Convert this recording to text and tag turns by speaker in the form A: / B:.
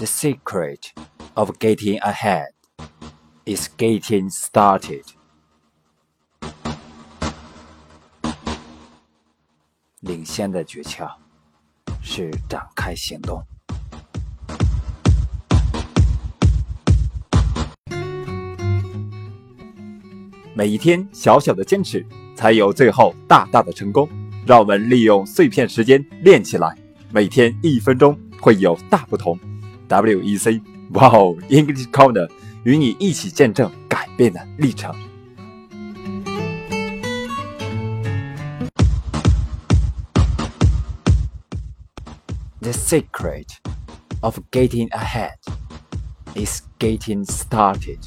A: The secret of getting ahead is getting started. 领先的诀窍是展开行动。每一天小小的坚持，才有最后大大的成功。让我们利用碎片时间练起来，每天一分钟会有大不同。WEC，哇哦，English Corner 与你一起见证改变的历程。The secret of getting ahead is getting started.